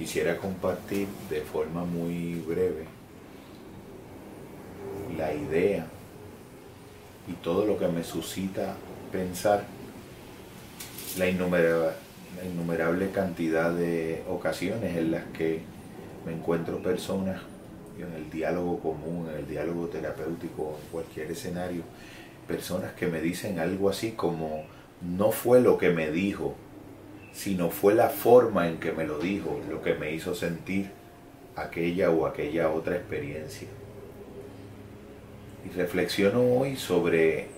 quisiera compartir de forma muy breve la idea y todo lo que me suscita pensar la innumerable, cantidad de ocasiones en las que me encuentro personas en el diálogo común, en el diálogo terapéutico, en cualquier escenario, personas que me dicen algo así como no fue lo que me dijo, sino fue la forma en que me lo dijo lo que me hizo sentir aquella o aquella otra experiencia. Y reflexiono hoy sobre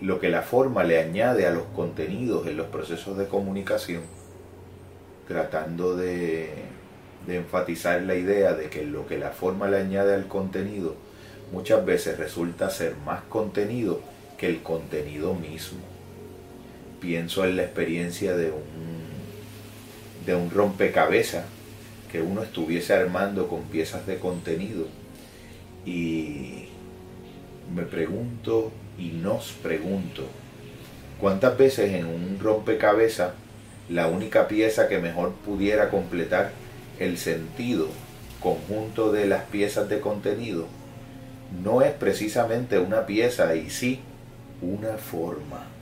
lo que la forma le añade a los contenidos en los procesos de comunicación, tratando de, de enfatizar la idea de que lo que la forma le añade al contenido muchas veces resulta ser más contenido que el contenido mismo pienso en la experiencia de un, de un rompecabezas que uno estuviese armando con piezas de contenido. Y me pregunto y nos pregunto, ¿cuántas veces en un rompecabezas la única pieza que mejor pudiera completar el sentido conjunto de las piezas de contenido no es precisamente una pieza y sí una forma?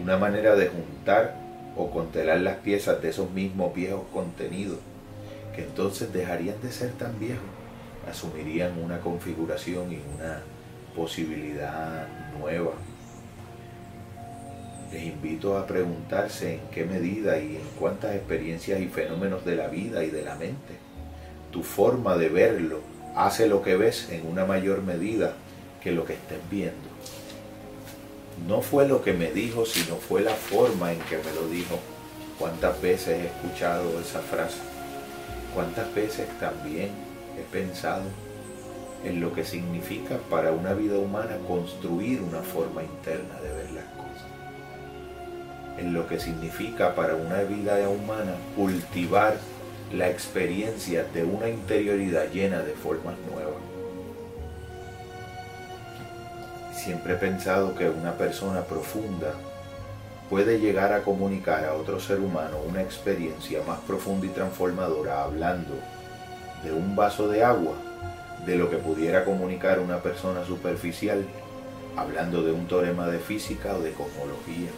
Una manera de juntar o contelar las piezas de esos mismos viejos contenidos, que entonces dejarían de ser tan viejos, asumirían una configuración y una posibilidad nueva. Les invito a preguntarse en qué medida y en cuántas experiencias y fenómenos de la vida y de la mente tu forma de verlo hace lo que ves en una mayor medida que lo que estés viendo no fue lo que me dijo, sino fue la forma en que me lo dijo. ¿Cuántas veces he escuchado esa frase? ¿Cuántas veces también he pensado en lo que significa para una vida humana construir una forma interna de ver las cosas? En lo que significa para una vida humana cultivar la experiencia de una interioridad llena de formas nuevas Siempre he pensado que una persona profunda puede llegar a comunicar a otro ser humano una experiencia más profunda y transformadora hablando de un vaso de agua de lo que pudiera comunicar una persona superficial hablando de un teorema de física o de cosmología.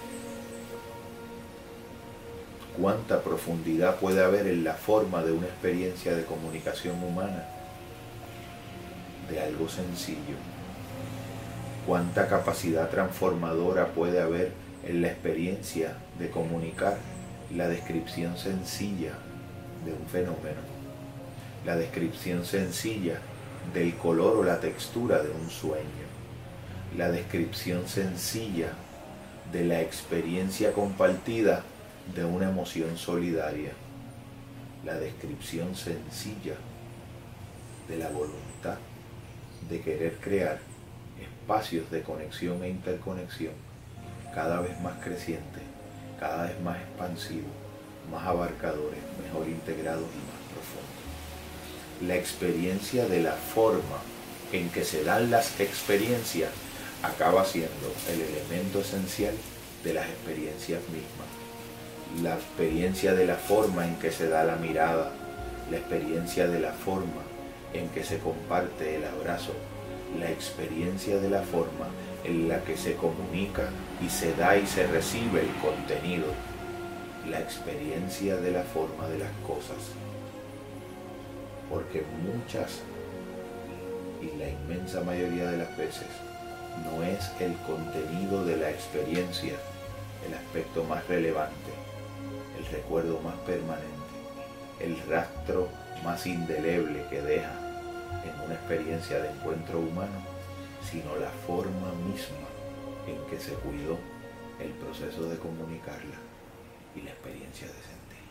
¿Cuánta profundidad puede haber en la forma de una experiencia de comunicación humana? De algo sencillo cuánta capacidad transformadora puede haber en la experiencia de comunicar la descripción sencilla de un fenómeno, la descripción sencilla del color o la textura de un sueño, la descripción sencilla de la experiencia compartida de una emoción solidaria, la descripción sencilla de la voluntad de querer crear espacios de conexión e interconexión cada vez más crecientes, cada vez más expansivos, más abarcadores, mejor integrados y más profundos. La experiencia de la forma en que se dan las experiencias acaba siendo el elemento esencial de las experiencias mismas. La experiencia de la forma en que se da la mirada, la experiencia de la forma en que se comparte el abrazo, la experiencia de la forma en la que se comunica y se da y se recibe el contenido, la experiencia de la forma de las cosas. Porque muchas y la inmensa mayoría de las veces no es el contenido de la experiencia el aspecto más relevante, el recuerdo más permanente, el rastro más indeleble que deja en una experiencia de encuentro humano, sino la forma misma en que se cuidó el proceso de comunicarla y la experiencia de sentir.